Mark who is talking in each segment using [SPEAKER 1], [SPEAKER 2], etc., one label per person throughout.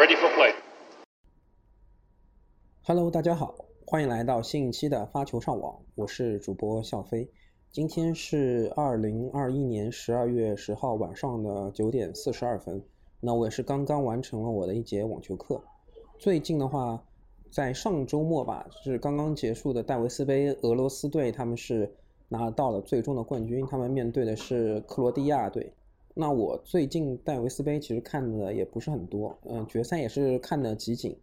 [SPEAKER 1] ready for play.
[SPEAKER 2] Hello，大家好，欢迎来到新一期的发球上网，我是主播笑飞。今天是二零二一年十二月十号晚上的九点四十二分。那我也是刚刚完成了我的一节网球课。最近的话，在上周末吧，是刚刚结束的戴维斯杯，俄罗斯队他们是拿到了最终的冠军，他们面对的是克罗地亚队。那我最近戴维斯杯其实看的也不是很多，嗯，决赛也是看的集锦。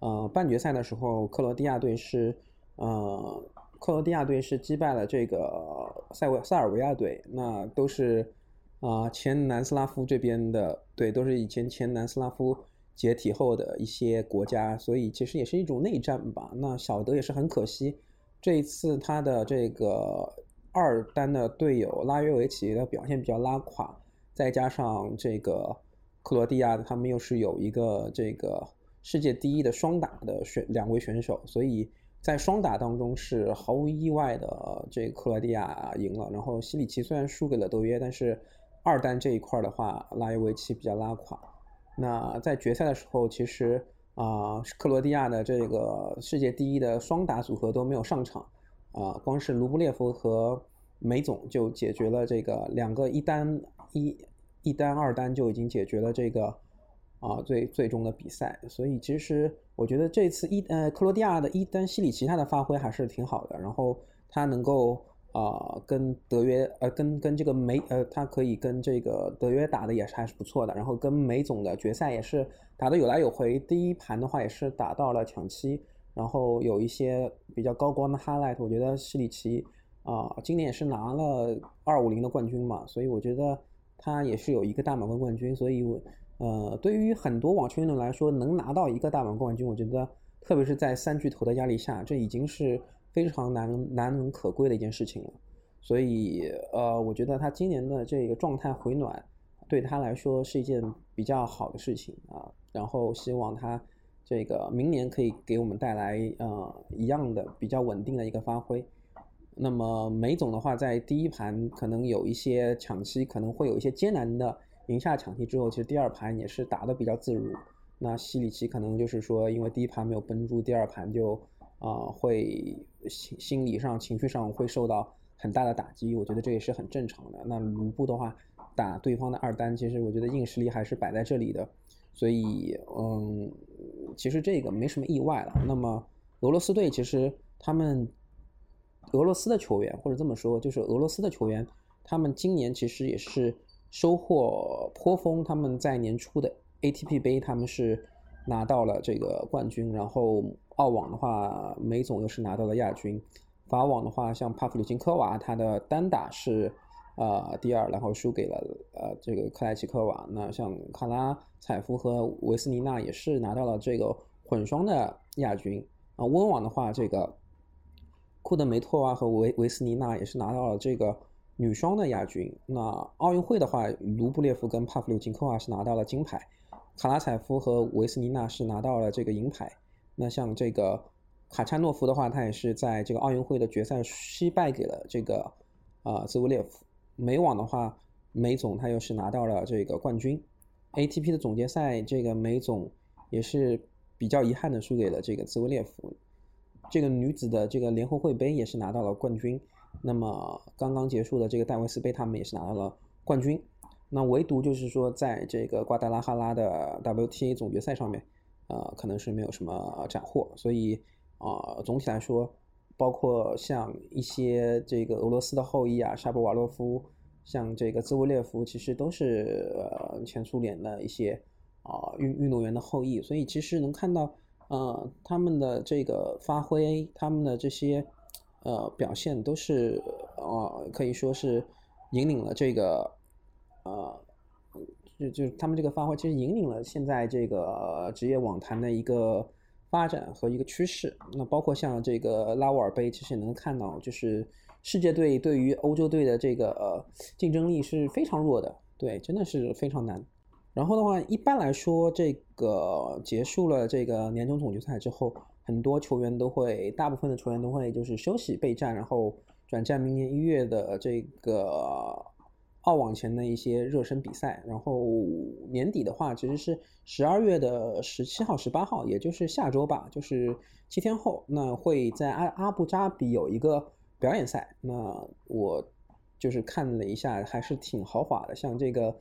[SPEAKER 2] 呃，半决赛的时候，克罗地亚队是，呃，克罗地亚队是击败了这个塞维塞尔维亚队，那都是啊前南斯拉夫这边的队，都是以前前南斯拉夫解体后的一些国家，所以其实也是一种内战吧。那小德也是很可惜，这一次他的这个二单的队友拉约维奇的表现比较拉垮，再加上这个克罗地亚他们又是有一个这个。世界第一的双打的选两位选手，所以在双打当中是毫无意外的，这克罗地亚赢了。然后西里奇虽然输给了德约，但是二单这一块的话，拉约维奇比较拉垮。那在决赛的时候，其实啊，克罗地亚的这个世界第一的双打组合都没有上场啊，光是卢布列夫和梅总就解决了这个两个一单一一单二单就已经解决了这个。啊，最最终的比赛，所以其实我觉得这次一呃克罗地亚的伊丹西里奇他的发挥还是挺好的，然后他能够啊跟德约呃跟跟这个梅呃他可以跟这个德约打的也是还是不错的，然后跟梅总的决赛也是打的有来有回，第一盘的话也是打到了抢七，然后有一些比较高光的 highlight，我觉得西里奇啊今年也是拿了二五零的冠军嘛，所以我觉得他也是有一个大满贯冠军，所以我。呃，对于很多网球运动员来说，能拿到一个大满贯冠军，我觉得，特别是在三巨头的压力下，这已经是非常难难能可贵的一件事情了。所以，呃，我觉得他今年的这个状态回暖，对他来说是一件比较好的事情啊。然后，希望他这个明年可以给我们带来呃一样的比较稳定的一个发挥。那么，梅总的话，在第一盘可能有一些抢七，可能会有一些艰难的。赢下抢七之后，其实第二盘也是打得比较自如。那西里奇可能就是说，因为第一盘没有绷住，第二盘就啊会心心理上、情绪上会受到很大的打击。我觉得这也是很正常的。那卢布的话打对方的二单，其实我觉得硬实力还是摆在这里的。所以，嗯，其实这个没什么意外了。那么俄罗斯队其实他们俄罗斯的球员，或者这么说，就是俄罗斯的球员，他们今年其实也是。收获颇丰，他们在年初的 ATP 杯，他们是拿到了这个冠军。然后澳网的话，梅总又是拿到了亚军。法网的话，像帕夫柳琴科娃，他的单打是呃第二，然后输给了呃这个克莱奇科娃。那像卡拉采夫和维斯尼娜也是拿到了这个混双的亚军。啊，温网的话，这个库德梅托娃和维维斯尼娜也是拿到了这个。女双的亚军，那奥运会的话，卢布列夫跟帕夫柳琴科娃是拿到了金牌，卡拉采夫和维斯尼娜是拿到了这个银牌。那像这个卡恰诺夫的话，他也是在这个奥运会的决赛惜败给了这个啊兹维列夫。美网的话，梅总他又是拿到了这个冠军。ATP 的总决赛，这个梅总也是比较遗憾的输给了这个兹维列夫。这个女子的这个联合会杯也是拿到了冠军。那么刚刚结束的这个戴维斯杯，他们也是拿到了冠军。那唯独就是说，在这个瓜达拉哈拉的 WTA 总决赛上面，呃，可能是没有什么斩获。所以啊，总体来说，包括像一些这个俄罗斯的后裔啊，沙波瓦洛夫，像这个兹维列夫，其实都是呃前苏联的一些啊运运动员的后裔。所以其实能看到，呃，他们的这个发挥，他们的这些。呃，表现都是呃，可以说是引领了这个呃，就就他们这个发挥，其实引领了现在这个职业网坛的一个发展和一个趋势。那包括像这个拉沃尔杯，其实也能看到，就是世界队对于欧洲队的这个呃竞争力是非常弱的，对，真的是非常难。然后的话，一般来说，这个结束了这个年终总决赛之后。很多球员都会，大部分的球员都会就是休息备战，然后转战明年一月的这个澳网前的一些热身比赛，然后年底的话，其实是十二月的十七号、十八号，也就是下周吧，就是七天后，那会在阿阿布扎比有一个表演赛。那我就是看了一下，还是挺豪华的，像这个，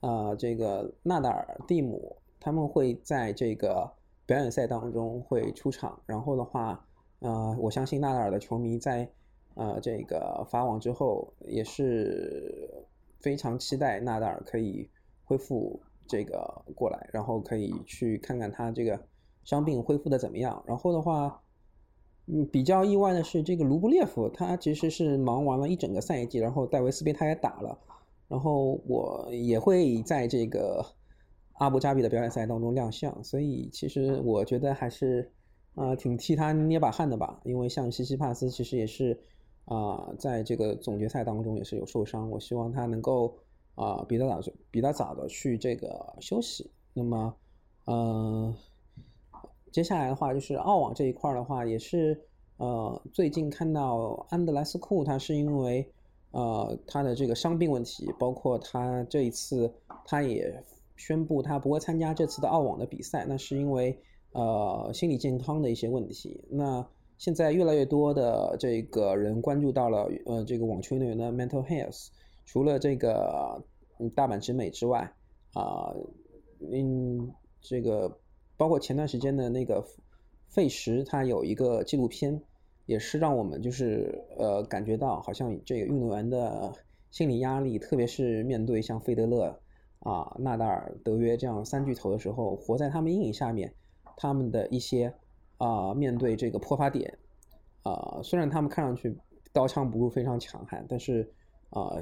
[SPEAKER 2] 呃，这个纳达尔、蒂姆他们会在这个表演赛当中会出场，然后的话，呃，我相信纳达尔的球迷在呃这个法网之后也是。非常期待纳达尔可以恢复这个过来，然后可以去看看他这个伤病恢复的怎么样。然后的话，嗯，比较意外的是，这个卢布列夫他其实是忙完了一整个赛季，然后戴维斯杯他也打了，然后我也会在这个阿布扎比的表演赛当中亮相，所以其实我觉得还是啊挺替他捏把汗的吧，因为像西西帕斯其实也是。啊，在这个总决赛当中也是有受伤，我希望他能够啊比较早就比较早的去这个休息。那么，嗯，接下来的话就是澳网这一块的话，也是呃最近看到安德莱斯库他是因为呃他的这个伤病问题，包括他这一次他也宣布他不会参加这次的澳网的比赛，那是因为呃心理健康的一些问题。那现在越来越多的这个人关注到了，呃，这个网球运动员的 mental health。除了这个大阪直美之外，啊，嗯，这个包括前段时间的那个费时，他有一个纪录片，也是让我们就是呃感觉到好像这个运动员的心理压力，特别是面对像费德勒、啊纳达尔、德约这样三巨头的时候，活在他们阴影下面，他们的一些。啊，面对这个破发点，啊，虽然他们看上去刀枪不入，非常强悍，但是啊，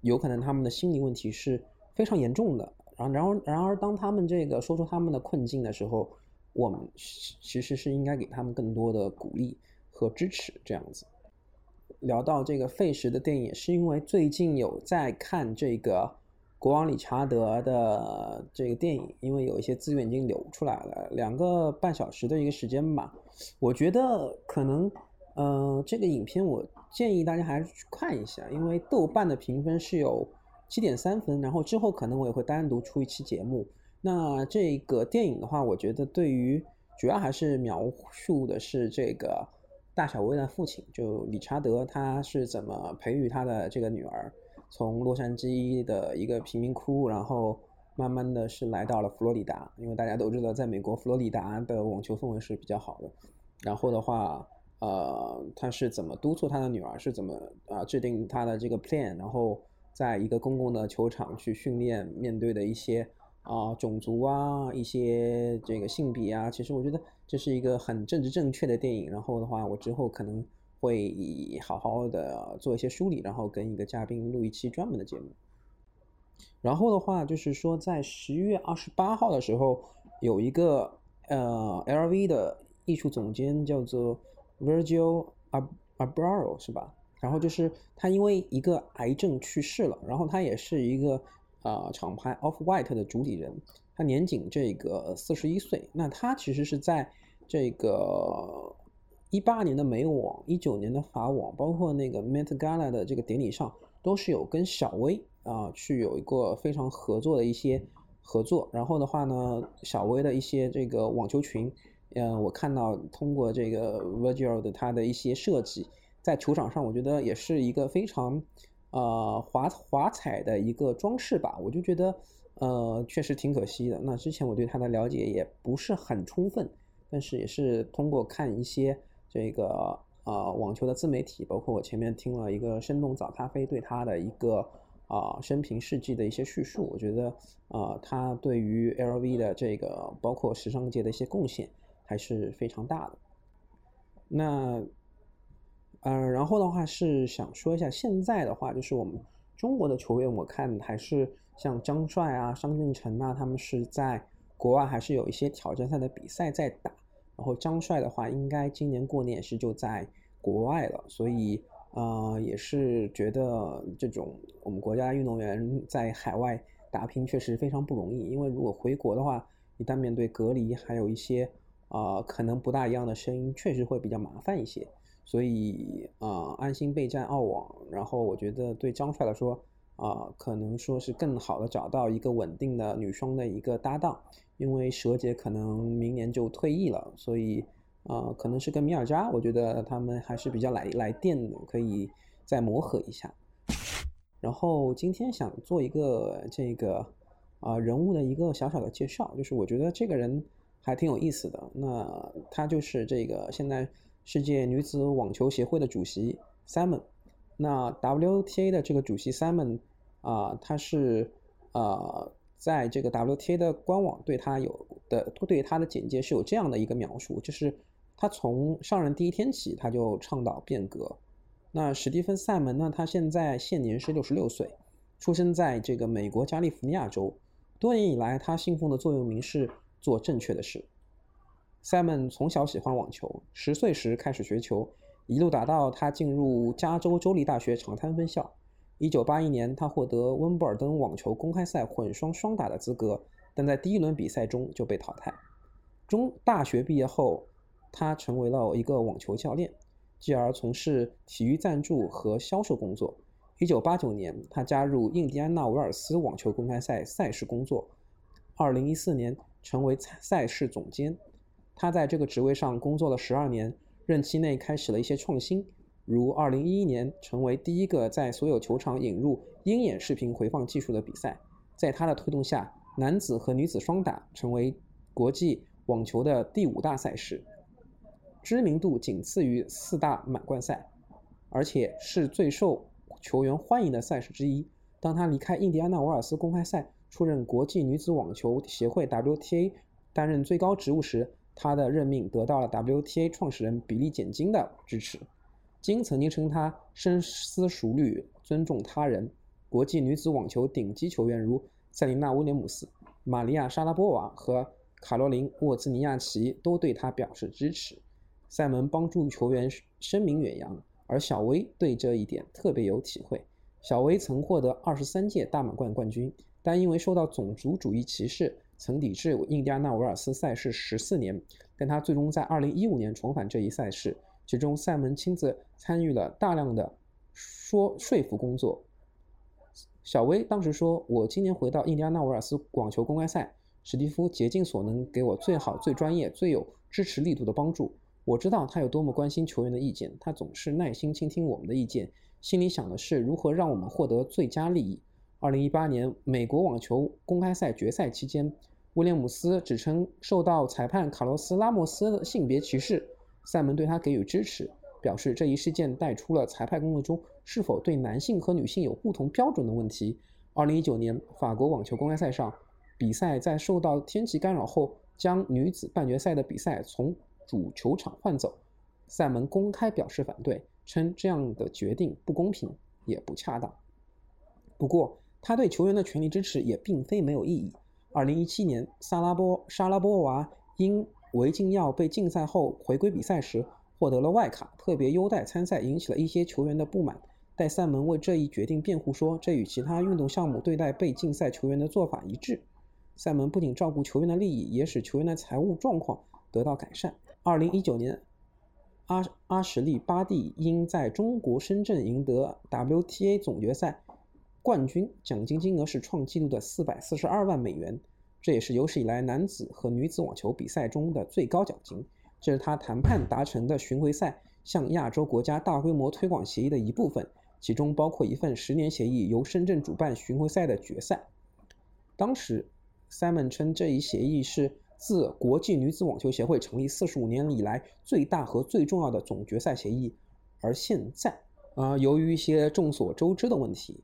[SPEAKER 2] 有可能他们的心理问题是非常严重的。然后，然后，然而，当他们这个说出他们的困境的时候，我们其实是应该给他们更多的鼓励和支持。这样子，聊到这个费时的电影，是因为最近有在看这个。国王理查德的这个电影，因为有一些资源已经流出来了，两个半小时的一个时间吧，我觉得可能，呃，这个影片我建议大家还是去看一下，因为豆瓣的评分是有七点三分，然后之后可能我也会单独出一期节目。那这个电影的话，我觉得对于主要还是描述的是这个大小威的父亲，就理查德他是怎么培育他的这个女儿。从洛杉矶的一个贫民窟，然后慢慢的是来到了佛罗里达，因为大家都知道，在美国佛罗里达的网球氛围是比较好的。然后的话，呃，他是怎么督促他的女儿，是怎么啊制定他的这个 plan，然后在一个公共的球场去训练，面对的一些啊种族啊，一些这个性别啊，其实我觉得这是一个很政治正确的电影。然后的话，我之后可能。会好好的做一些梳理，然后跟一个嘉宾录一期专门的节目。然后的话，就是说在十一月二十八号的时候，有一个呃 LV 的艺术总监叫做 Virgil Abaro 是吧？然后就是他因为一个癌症去世了，然后他也是一个啊厂牌 Off White 的主理人，他年仅这个四十一岁。那他其实是在这个。一八年的美网，一九年的法网，包括那个 Met Gala 的这个典礼上，都是有跟小威啊去有一个非常合作的一些合作。然后的话呢，小威的一些这个网球裙，嗯，我看到通过这个 Virgil 的他的一些设计，在球场上，我觉得也是一个非常呃华华彩的一个装饰吧。我就觉得呃确实挺可惜的。那之前我对他的了解也不是很充分，但是也是通过看一些。这个呃网球的自媒体，包括我前面听了一个生动早咖啡对他的一个啊生平事迹的一些叙述，我觉得啊他对于 LV 的这个包括时尚界的一些贡献还是非常大的。那呃然后的话是想说一下，现在的话就是我们中国的球员，我看还是像张帅啊、张俊成啊，他们是在国外还是有一些挑战赛的比赛在打。然后张帅的话，应该今年过年也是就在国外了，所以呃也是觉得这种我们国家运动员在海外打拼确实非常不容易，因为如果回国的话，一旦面对隔离，还有一些啊可能不大一样的声音，确实会比较麻烦一些。所以啊安心备战澳网，然后我觉得对张帅来说，啊，可能说是更好的找到一个稳定的女双的一个搭档，因为蛇姐可能明年就退役了，所以啊，可能是跟米尔扎，我觉得他们还是比较来来电的，可以再磨合一下。然后今天想做一个这个啊人物的一个小小的介绍，就是我觉得这个人还挺有意思的。那他就是这个现在世界女子网球协会的主席 Simon。那 WTA 的这个主席 Simon 啊，他是呃，在这个 WTA 的官网对他有的对他的简介是有这样的一个描述，就是他从上任第一天起他就倡导变革。那史蒂芬·塞门呢，他现在现年是六十六岁，出生在这个美国加利福尼亚州，多年以来他信奉的座右铭是做正确的事。塞门从小喜欢网球，十岁时开始学球。一路打到他进入加州州立大学长滩分校。一九八一年，他获得温布尔登网球公开赛混双双打的资格，但在第一轮比赛中就被淘汰。中大学毕业后，他成为了一个网球教练，继而从事体育赞助和销售工作。一九八九年，他加入印第安纳维尔斯网球公开赛赛事工作。二零一四年，成为赛事总监。他在这个职位上工作了十二年。任期内开始了一些创新，如2011年成为第一个在所有球场引入鹰眼视频回放技术的比赛。在他的推动下，男子和女子双打成为国际网球的第五大赛事，知名度仅次于四大满贯赛，而且是最受球员欢迎的赛事之一。当他离开印第安纳瓦尔斯公开赛，出任国际女子网球协会 WTA 担任最高职务时。他的任命得到了 WTA 创始人比利·简金的支持。金曾经称他深思熟虑、尊重他人。国际女子网球顶级球员如塞琳娜·威廉姆斯、玛利亚·莎拉波娃和卡罗琳·沃兹尼亚奇都对他表示支持。塞门帮助球员声名远扬，而小威对这一点特别有体会。小威曾获得二十三届大满贯冠军，但因为受到种族主义歧视。曾抵制印第安纳维尔斯赛事十四年，但他最终在二零一五年重返这一赛事，其中塞门亲自参与了大量的说说服工作。小威当时说：“我今年回到印第安纳维尔斯网球公开赛，史蒂夫竭尽所能给我最好、最专业、最有支持力度的帮助。我知道他有多么关心球员的意见，他总是耐心倾听我们的意见，心里想的是如何让我们获得最佳利益。”二零一八年美国网球公开赛决赛期间，威廉姆斯指称受到裁判卡洛斯·拉莫斯的性别歧视，塞门对他给予支持，表示这一事件带出了裁判工作中是否对男性和女性有不同标准的问题。二零一九年法国网球公开赛上，比赛在受到天气干扰后，将女子半决赛的比赛从主球场换走，塞门公开表示反对，称这样的决定不公平也不恰当。不过，他对球员的全力支持也并非没有意义。二零一七年，萨拉波沙拉波娃因违禁药被禁赛后回归比赛时，获得了外卡，特别优待参赛，引起了一些球员的不满。戴塞门为这一决定辩护说，这与其他运动项目对待被禁赛球员的做法一致。塞门不仅照顾球员的利益，也使球员的财务状况得到改善。二零一九年，阿阿什利巴蒂因在中国深圳赢得 WTA 总决赛。冠军奖金金额是创纪录的四百四十二万美元，这也是有史以来男子和女子网球比赛中的最高奖金。这是他谈判达成的巡回赛向亚洲国家大规模推广协议的一部分，其中包括一份十年协议，由深圳主办巡回赛的决赛。当时，Simon 称这一协议是自国际女子网球协会成立四十五年以来最大和最重要的总决赛协议。而现在，啊，由于一些众所周知的问题。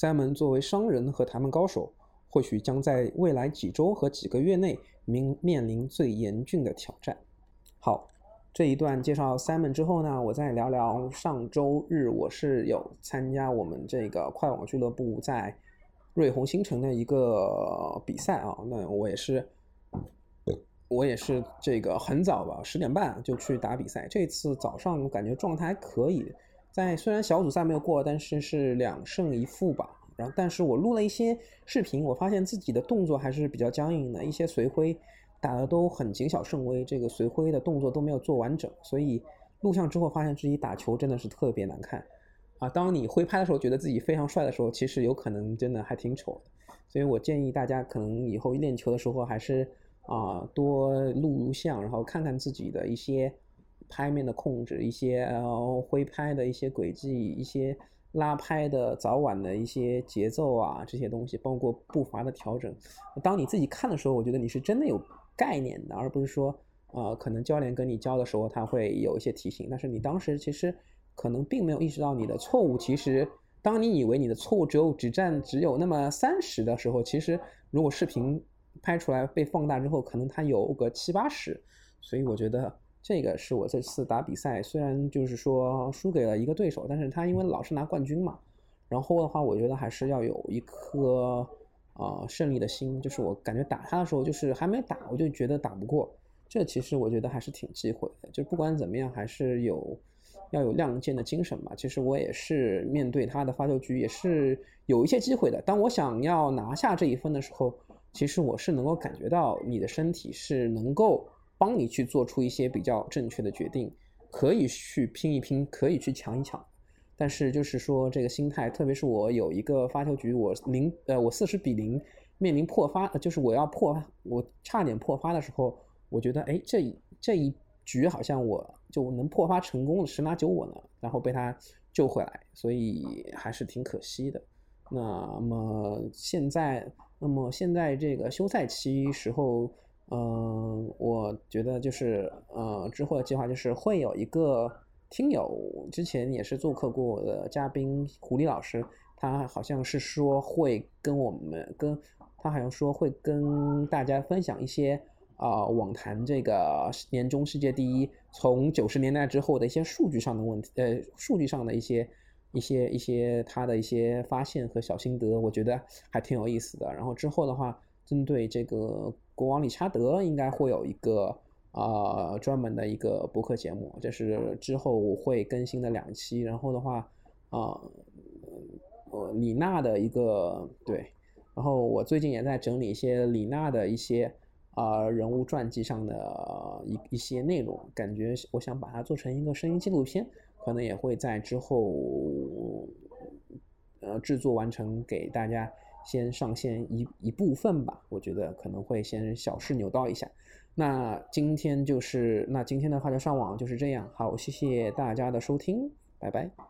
[SPEAKER 2] 塞门作为商人和谈判高手，或许将在未来几周和几个月内面面临最严峻的挑战。好，这一段介绍塞门之后呢，我再聊聊上周日我是有参加我们这个快网俱乐部在瑞虹新城的一个比赛啊。那我也是，我也是这个很早吧，十点半就去打比赛。这次早上感觉状态还可以。在虽然小组赛没有过，但是是两胜一负吧。然后，但是我录了一些视频，我发现自己的动作还是比较僵硬的，一些随挥打的都很谨小慎微，这个随挥的动作都没有做完整，所以录像之后发现自己打球真的是特别难看。啊，当你挥拍的时候，觉得自己非常帅的时候，其实有可能真的还挺丑的。所以我建议大家，可能以后练球的时候，还是啊多录录像，然后看看自己的一些拍面的控制，一些呃挥拍的一些轨迹，一些拉拍的早晚的一些节奏啊这些东西，包括步伐的调整。当你自己看的时候，我觉得你是真的有概念的，而不是说呃可能教练跟你教的时候，他会有一些提醒，但是你当时其实。可能并没有意识到你的错误。其实，当你以为你的错误只有只占只有那么三十的时候，其实如果视频拍出来被放大之后，可能它有个七八十。所以我觉得这个是我这次打比赛，虽然就是说输给了一个对手，但是他因为老是拿冠军嘛。然后的话，我觉得还是要有一颗啊胜利的心。就是我感觉打他的时候，就是还没打，我就觉得打不过。这其实我觉得还是挺忌讳的。就不管怎么样，还是有。要有亮剑的精神嘛。其实我也是面对他的发球局也是有一些机会的。当我想要拿下这一分的时候，其实我是能够感觉到你的身体是能够帮你去做出一些比较正确的决定，可以去拼一拼，可以去抢一抢。但是就是说这个心态，特别是我有一个发球局，我零呃我四十比零面临破发，就是我要破我差点破发的时候，我觉得哎这这一局好像我。就能破发成功了，十拿九稳了，然后被他救回来，所以还是挺可惜的。那么现在，那么现在这个休赛期时候，嗯，我觉得就是呃，之后的计划就是会有一个听友，之前也是做客过我的嘉宾狐狸老师，他好像是说会跟我们跟，他好像说会跟大家分享一些。啊，网坛这个年终世界第一，从九十年代之后的一些数据上的问题，呃，数据上的一些一些一些他的一些发现和小心得，我觉得还挺有意思的。然后之后的话，针对这个国王理查德，应该会有一个啊专门的一个博客节目，这是之后我会更新的两期。然后的话，啊，呃，李娜的一个对，然后我最近也在整理一些李娜的一些。啊，人物传记上的一一些内容，感觉我想把它做成一个声音纪录片，可能也会在之后，呃，制作完成给大家先上线一一部分吧。我觉得可能会先小试牛刀一下。那今天就是，那今天的话就上网就是这样。好，谢谢大家的收听，拜拜。